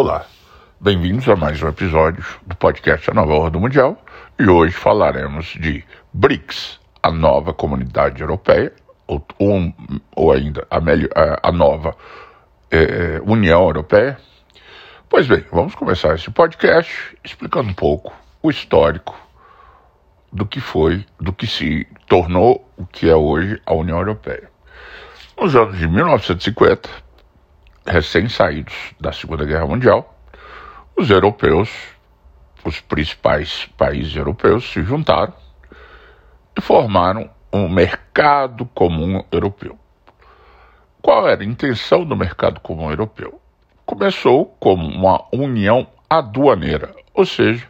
Olá, bem-vindos a mais um episódio do podcast A Nova Ordem Mundial e hoje falaremos de BRICS, a nova comunidade europeia, ou, ou, ainda a, melhor, a, nova é, União Europeia. Pois bem, vamos começar esse podcast explicando um pouco o histórico do que foi, do que se tornou o que é hoje a União Europeia. Nos anos de 1950, recém-saídos da Segunda Guerra Mundial, os europeus, os principais países europeus, se juntaram e formaram um mercado comum europeu. Qual era a intenção do mercado comum europeu? Começou como uma união aduaneira, ou seja,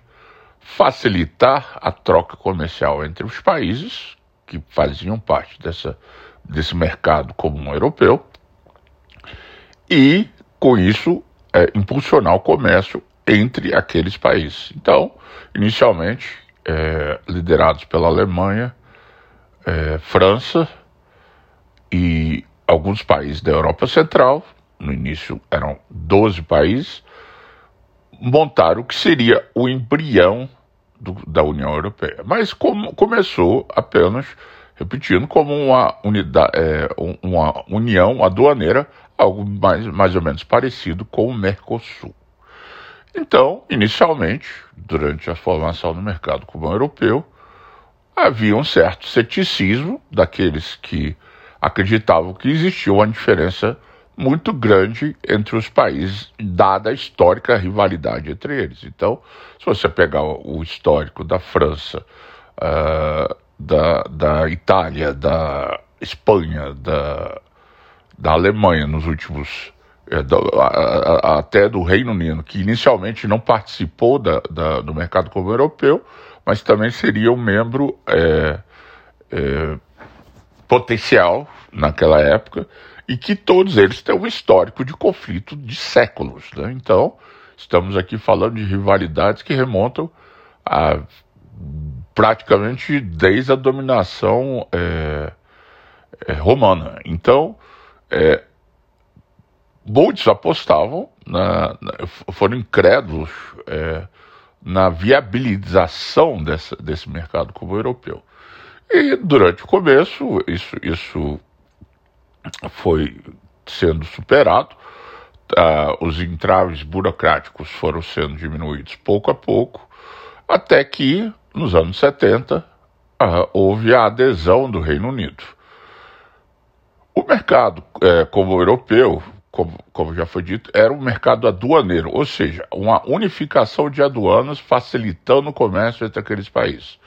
facilitar a troca comercial entre os países que faziam parte dessa, desse mercado comum europeu e, com isso, é, impulsionar o comércio entre aqueles países. Então, inicialmente, é, liderados pela Alemanha, é, França e alguns países da Europa Central, no início eram 12 países, montaram o que seria o embrião do, da União Europeia. Mas como, começou apenas, repetindo, como uma, unidade, é, uma união aduaneira algo mais, mais ou menos parecido com o Mercosul. Então, inicialmente, durante a formação do mercado comum europeu, havia um certo ceticismo daqueles que acreditavam que existia uma diferença muito grande entre os países, dada a histórica rivalidade entre eles. Então, se você pegar o histórico da França, uh, da, da Itália, da Espanha, da, da Alemanha nos últimos. É, do, a, a, até do Reino Unido, que inicialmente não participou da, da, do mercado comum europeu, mas também seria um membro é, é, potencial naquela época, e que todos eles têm um histórico de conflito de séculos. Né? Então, estamos aqui falando de rivalidades que remontam a praticamente desde a dominação é, é romana. Então, é, muitos apostavam, na, na, foram incrédulos é, na viabilização dessa, desse mercado como europeu. E durante o começo, isso, isso foi sendo superado, ah, os entraves burocráticos foram sendo diminuídos pouco a pouco, até que, nos anos 70, ah, houve a adesão do Reino Unido. O mercado, é, como o europeu, como, como já foi dito, era um mercado aduaneiro, ou seja, uma unificação de aduanas facilitando o comércio entre aqueles países.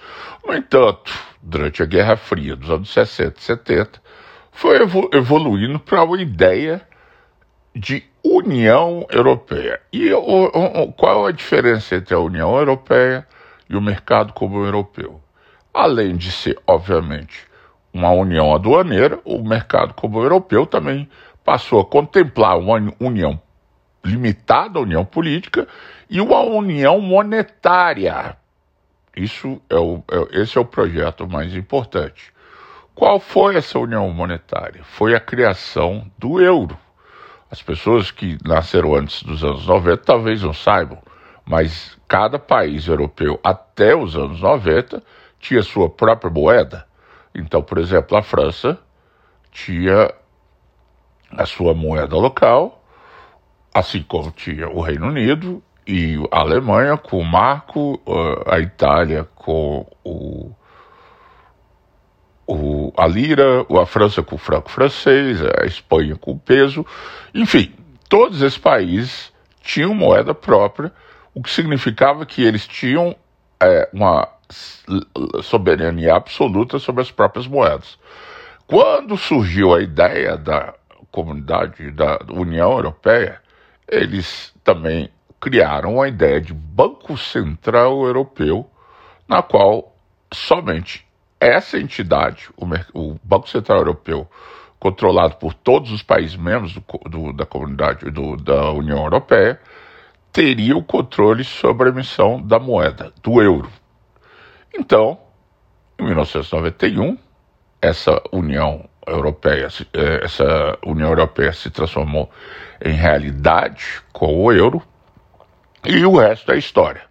No entanto, durante a Guerra Fria dos anos 60 e 70, foi evoluindo para uma ideia de União Europeia. E o, o, qual a diferença entre a União Europeia e o mercado comum europeu? Além de ser, obviamente, uma união aduaneira, o mercado comum europeu também passou a contemplar uma união limitada, união política, e uma união monetária. Isso é o, é, esse é o projeto mais importante. Qual foi essa união monetária? Foi a criação do euro. As pessoas que nasceram antes dos anos 90 talvez não saibam, mas cada país europeu até os anos 90 tinha sua própria moeda. Então, por exemplo, a França tinha a sua moeda local, assim como tinha o Reino Unido e a Alemanha com o marco, a Itália com o, o, a lira, a França com o franco francês, a Espanha com o peso, enfim, todos esses países tinham moeda própria, o que significava que eles tinham é, uma soberania absoluta sobre as próprias moedas. Quando surgiu a ideia da comunidade da União Europeia, eles também criaram a ideia de Banco Central Europeu, na qual somente essa entidade, o, Banco Central Europeu, controlado por todos os países membros do, do, da comunidade do, da União Europeia, teria o controle sobre a emissão da moeda, do euro. Então, em 1991, essa União Europeia, eh, essa União Europeia se transformou em realidade com o euro, E o resto é história.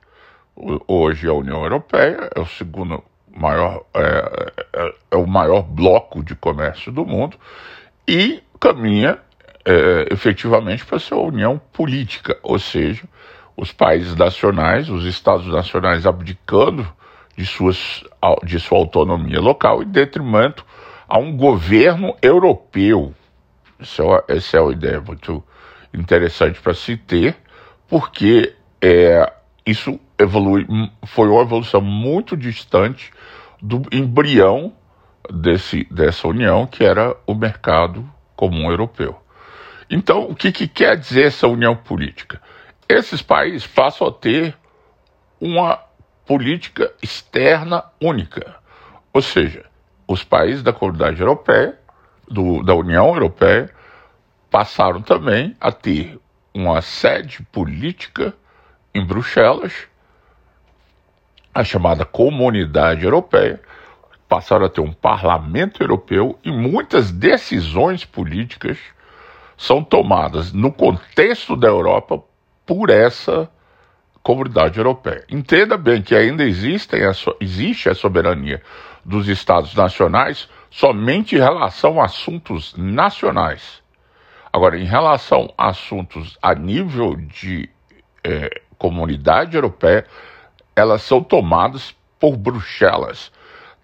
Hoje a União Europeia é o segundo maior, é, é, é o maior bloco de comércio do mundo e caminha é, efetivamente para ser uma união política, ou seja, os países nacionais, os estados nacionais abdicando de, suas, de sua autonomia local em detrimento a um governo europeu. Essa é, essa é uma ideia muito interessante para se ter, porque é, isso evolui, foi uma evolução muito distante do embrião desse, dessa união, que era o mercado comum europeu. Então, o que, que quer dizer essa união política? Esses países passam a ter uma política externa única. Ou seja, os países da comunidade europeia, do, da União Europeia, passaram também a ter uma sede política em Bruxelas, a chamada Comunidade Europeia, passaram a ter um parlamento europeu e muitas decisões políticas são tomadas no contexto da Europa por essa comunidade europeia. Entenda bem que ainda existem a so, existe a soberania dos Estados nacionais somente em relação a assuntos nacionais. Agora, em relação a assuntos a nível de é, comunidade europeia, elas são tomadas por Bruxelas.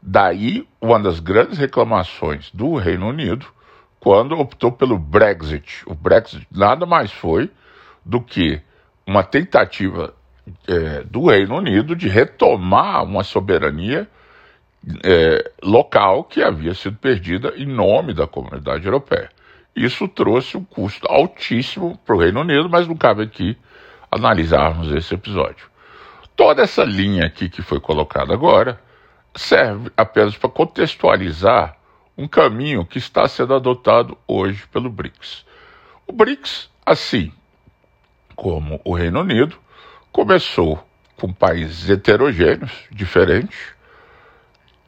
Daí, uma das grandes reclamações do Reino Unido quando optou pelo Brexit. O Brexit nada mais foi do que uma tentativa é, do Reino Unido de retomar uma soberania é, local que havia sido perdida em nome da comunidade europeia. Isso trouxe um custo altíssimo para o Reino Unido, mas não cabe aqui analisarmos esse episódio. Toda essa linha aqui que foi colocada agora serve apenas para contextualizar um caminho que está sendo adotado hoje pelo BRICS. O BRICS, assim como o Reino Unido, começou com países heterogêneos, diferentes,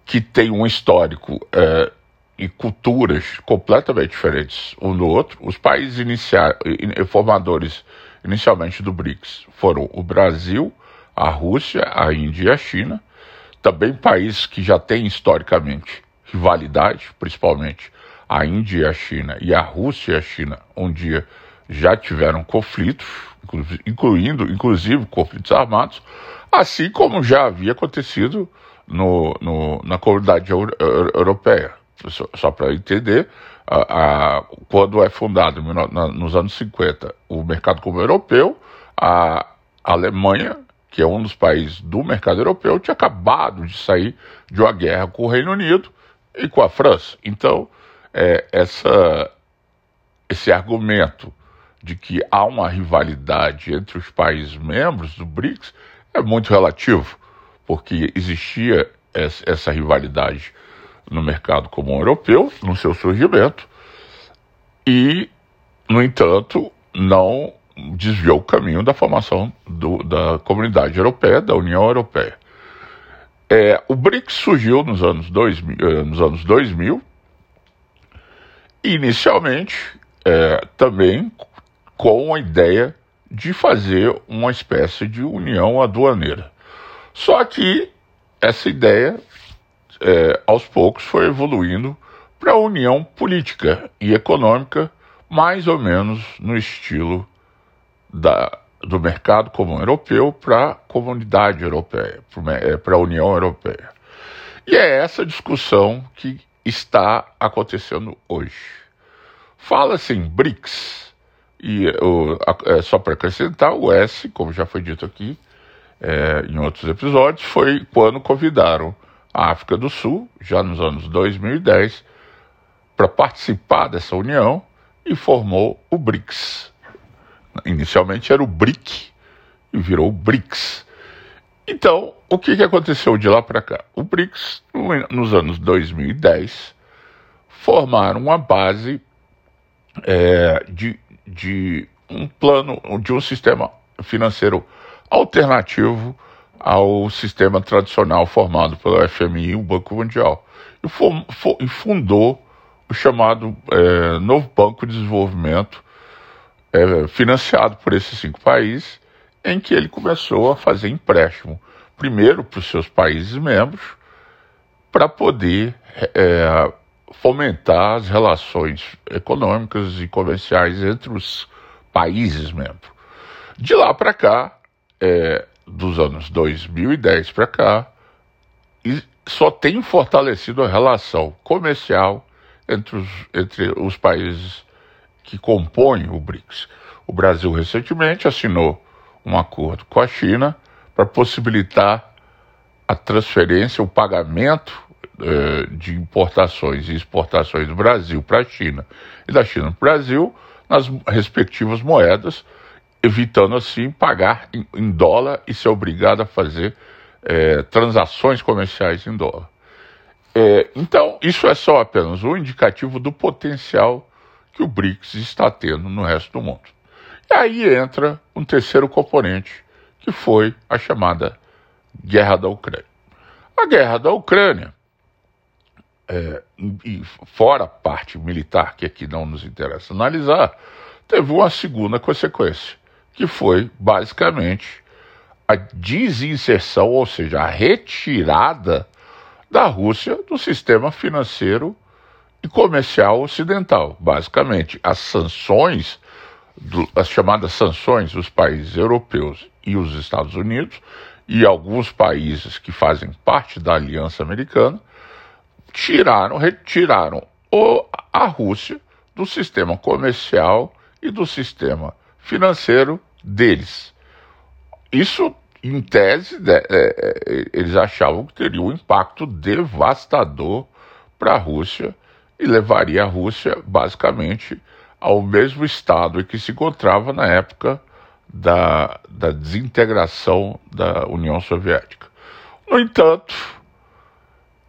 que têm um histórico é, e culturas completamente diferentes um do outro. Os países formadores inicialmente do BRICS foram o Brasil, a Rússia, a Índia e a China. Também países que já têm historicamente rivalidade, principalmente a Índia e a China e a Rússia e a China um dia já tiveram conflitos, incluindo inclusive conflitos armados, assim como já havia acontecido no, no, na comunidade europeia. Só, só para entender, a, a, quando é fundado na, nos anos 50 o mercado comum europeu, a, Alemanha, que é um dos países do mercado europeu, tinha acabado de sair de uma guerra com o Reino Unido e com a França. Então, é, essa, esse argumento de que há uma rivalidade entre os países membros do BRICS é muito relativo, porque existia essa, rivalidade no mercado comum europeu, no seu surgimento, e, no entanto, não desviou o caminho da formação do, da comunidade europeia, da União Europeia. É, o BRICS surgiu nos anos 2000, eh, nos anos 2000 inicialmente é, também com a ideia de fazer uma espécie de união aduaneira. Só que essa ideia é, aos poucos foi evoluindo para a união política e econômica, mais ou menos no estilo da, do mercado comum europeu para a comunidade europeia, para a União Europeia. E é essa discussão que está acontecendo hoje. Fala-se em BRICS, e o, é, só para acrescentar, o S, como já foi dito aqui é, em outros episódios, foi quando convidaram a África do Sul, já nos anos 2010, para participar dessa união e formou o BRICS. Inicialmente era o BRIC e virou o BRICS. Então, o que, que aconteceu de lá para cá? O BRICS, nos anos 2010, formaram uma base é, de, de um plano, de um sistema financeiro alternativo ao sistema tradicional formado pelo FMI e o Banco Mundial. E, fundou o chamado é, Novo Banco de Desenvolvimento, é, financiado por esses cinco países em que ele começou a fazer empréstimo, primeiro para os seus países membros, para poder é, fomentar as relações econômicas e comerciais entre os países membros. De lá para cá, é, dos anos 2010 para cá, só tem fortalecido a relação comercial entre os, entre os países que compõem o BRICS. O Brasil recentemente assinou um acordo com a China para possibilitar a transferência, o pagamento eh, de importações e exportações do Brasil para a China e da China para o Brasil nas respectivas moedas, evitando assim pagar em, em dólar e ser obrigado a fazer eh, transações comerciais em dólar. É, então, isso é só apenas um indicativo do potencial que o BRICS está tendo no resto do mundo. E aí entra um terceiro componente, que foi a chamada guerra da Ucrânia. A guerra da Ucrânia, é, e fora a parte militar, que aqui não nos interessa analisar, teve uma segunda consequência, que foi basicamente a desinserção, ou seja, a retirada da Rússia do sistema financeiro e comercial ocidental. Basicamente, as sanções, do, as chamadas sanções dos países europeus e os Estados Unidos e alguns países que fazem parte da Aliança Americana tiraram, retiraram o, a Rússia do sistema comercial e do sistema financeiro deles. Isso em tese, é, é, eles achavam que teria um impacto devastador para a Rússia e levaria a Rússia, basicamente, ao mesmo estado em que se encontrava na época da, da desintegração da União Soviética. No entanto,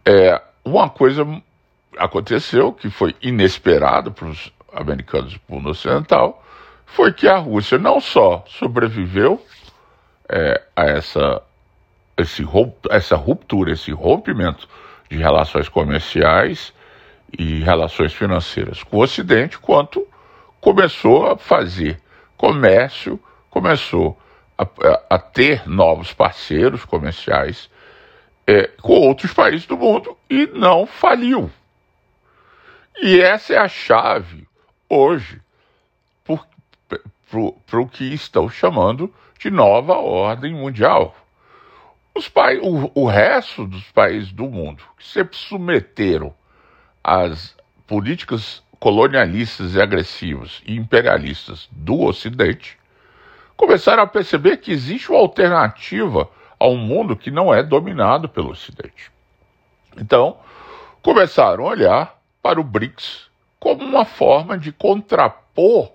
é, uma coisa aconteceu que foi inesperado para os americanos do mundo ocidental, foi que a Rússia não só sobreviveu é, a essa, esse, essa ruptura, esse rompimento de relações comerciais e relações financeiras com o Ocidente, quanto começou a fazer comércio, começou a, a, ter novos parceiros comerciais é, com outros países do mundo e não faliu. E essa é a chave hoje para o que estão chamando de nova ordem mundial. Os o, o resto dos países do mundo que se submeteram às políticas colonialistas e agressivas e imperialistas do Ocidente começaram a perceber que existe uma alternativa a um mundo que não é dominado pelo Ocidente. Então, começaram a olhar para o BRICS como uma forma de contrapor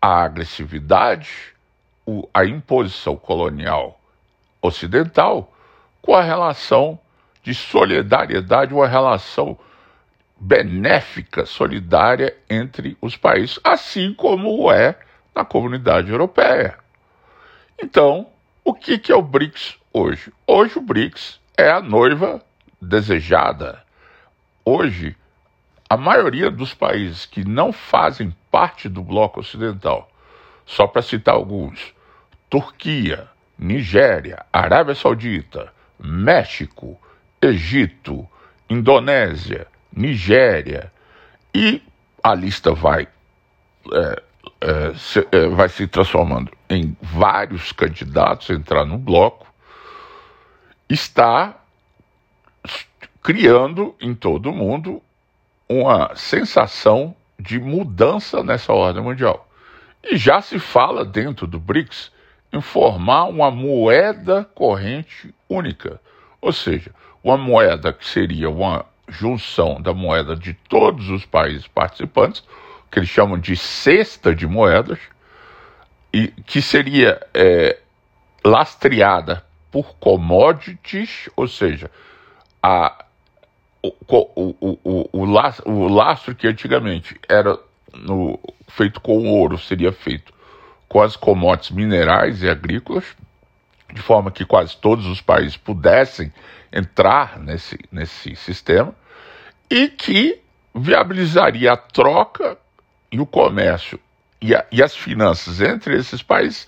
a agressividade a imposição colonial ocidental com a relação de solidariedade, uma relação benéfica, solidária entre os países, assim como é na comunidade europeia. Então, o que, que é o BRICS hoje? Hoje o BRICS é a noiva desejada. Hoje, a maioria dos países que não fazem parte do bloco ocidental, só para citar alguns, Turquia, Nigéria, Arábia Saudita, México, Egito, Indonésia, Nigéria e a lista vai, é, é, se, é, vai se transformando em vários candidatos a entrar no bloco, está criando em todo o mundo uma sensação de mudança nessa ordem mundial. E já se fala dentro do BRICS em formar uma moeda corrente única, ou seja, uma moeda que seria uma junção da moeda de todos os países participantes, que eles chamam de cesta de moedas, e que seria é, lastreada por commodities, ou seja, a, o, o, o, o, lastro, o lastro que antigamente era no, feito com ouro seria feito com as commodities minerais e agrícolas, de forma que quase todos os países pudessem entrar nesse, nesse sistema, e que viabilizaria a troca e o comércio e, a, e as finanças entre esses países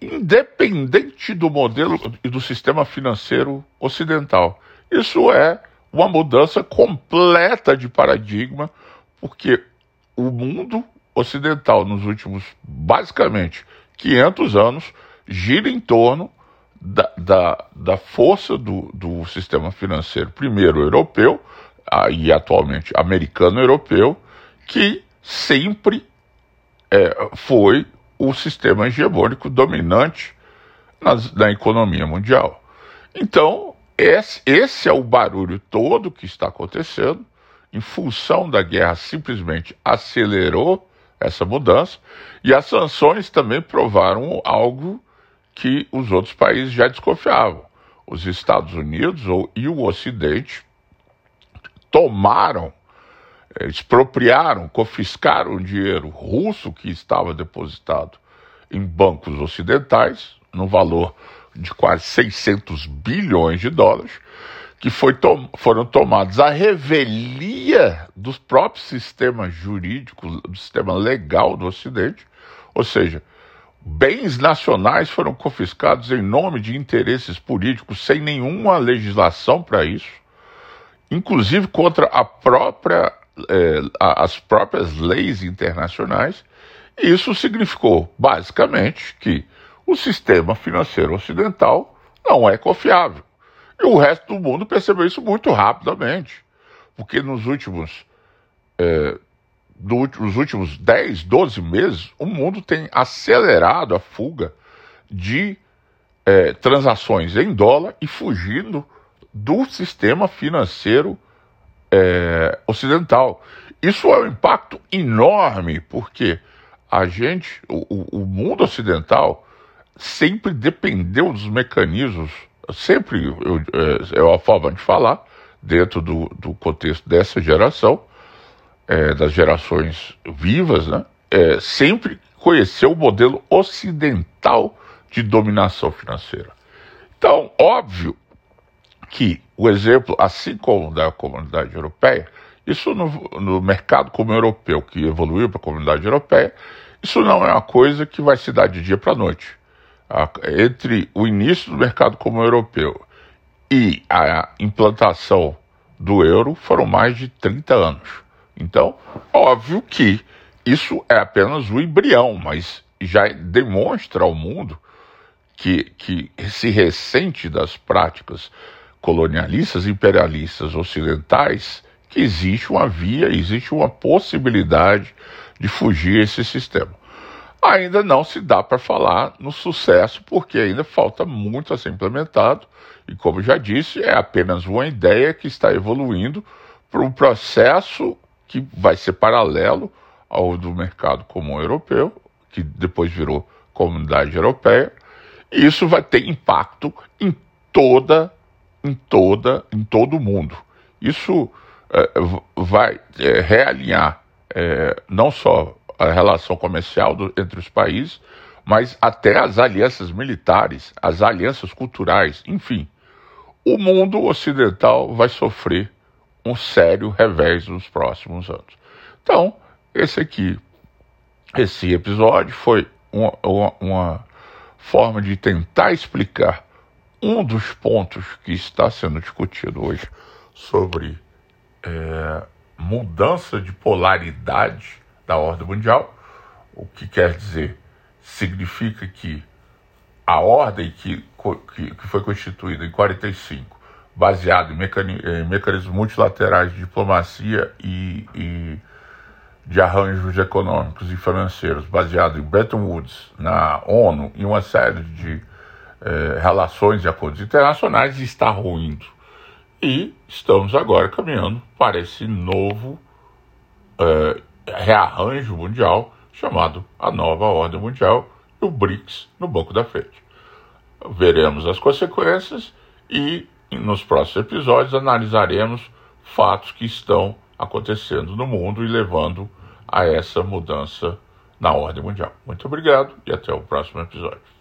independente do modelo e do sistema financeiro ocidental. Isso é uma mudança completa de paradigma, porque o mundo ocidental nos últimos, basicamente, 500 anos gira em torno da, da, da força do, do sistema financeiro, primeiro europeu, e atualmente americano-europeu, que sempre é, foi o sistema hegemônico dominante nas, na economia mundial. Então, esse, esse é o barulho todo que está acontecendo, em função da guerra, simplesmente acelerou essa mudança, e as sanções também provaram algo que os outros países já desconfiavam. Os Estados Unidos ou, e o Ocidente tomaram, eh, expropriaram, confiscaram o dinheiro russo que estava depositado em bancos ocidentais, no valor de quase 600 bilhões de dólares, que tom foram tomados à revelia dos próprios sistemas jurídicos, do sistema legal do Ocidente, ou seja, bens nacionais foram confiscados em nome de interesses políticos sem nenhuma legislação para isso, inclusive contra a própria, eh, as próprias leis internacionais. Isso significou, basicamente, que o sistema financeiro ocidental não é confiável. E o resto do mundo percebeu isso muito rapidamente, porque nos últimos, é, nos últimos 10, 12 meses, o mundo tem acelerado a fuga de é, transações em dólar e fugindo do sistema financeiro é, ocidental. Isso é um impacto enorme, porque a gente, o, o mundo ocidental, sempre dependeu dos mecanismos, sempre eu, é, é a forma de falar, dentro do, do contexto dessa geração, é, das gerações vivas, né, é, sempre conheceu o modelo ocidental de dominação financeira. Então, óbvio que o exemplo, assim como da comunidade europeia, isso no, no mercado como europeu, que evoluiu para a comunidade europeia, isso não é uma coisa que vai se dar de dia para a noite entre o início do mercado comum europeu e a implantação do euro foram mais de 30 anos. Então, óbvio que isso é apenas o embrião, mas já demonstra ao mundo que, que se ressente das práticas colonialistas, imperialistas ocidentais, que existe uma via, existe uma possibilidade de fugir esse sistema ainda não se dá para falar no sucesso, porque ainda falta muito a ser implementado. E como já disse, é apenas uma ideia que está evoluindo para um processo que vai ser paralelo ao do mercado comum europeu, que depois virou comunidade europeia. E isso vai ter impacto em toda, em toda, em todo o mundo. Isso é, vai é, realinhar é, não só a relação comercial do, entre os países, mas até as alianças militares, as alianças culturais, enfim. O mundo ocidental vai sofrer um sério revés nos próximos anos. Então, esse aqui, esse episódio foi uma, uma, uma forma de tentar explicar um dos pontos que está sendo discutido hoje sobre é, mudança de polaridade da ordem mundial, o que quer dizer, significa que a ordem que, que, que foi constituída em 45, baseada em, em mecanismos multilaterais de diplomacia e, e de arranjos econômicos e financeiros, baseado em Bretton Woods, na ONU e uma série de eh, relações e acordos internacionais, está ruindo. E estamos agora caminhando para esse novo eh, rearranjo mundial chamado a nova ordem mundial e o BRICS no banco da frente. Veremos as consequências e nos próximos episódios analisaremos fatos que estão acontecendo no mundo e levando a essa mudança na ordem mundial. Muito obrigado e até o próximo episódio.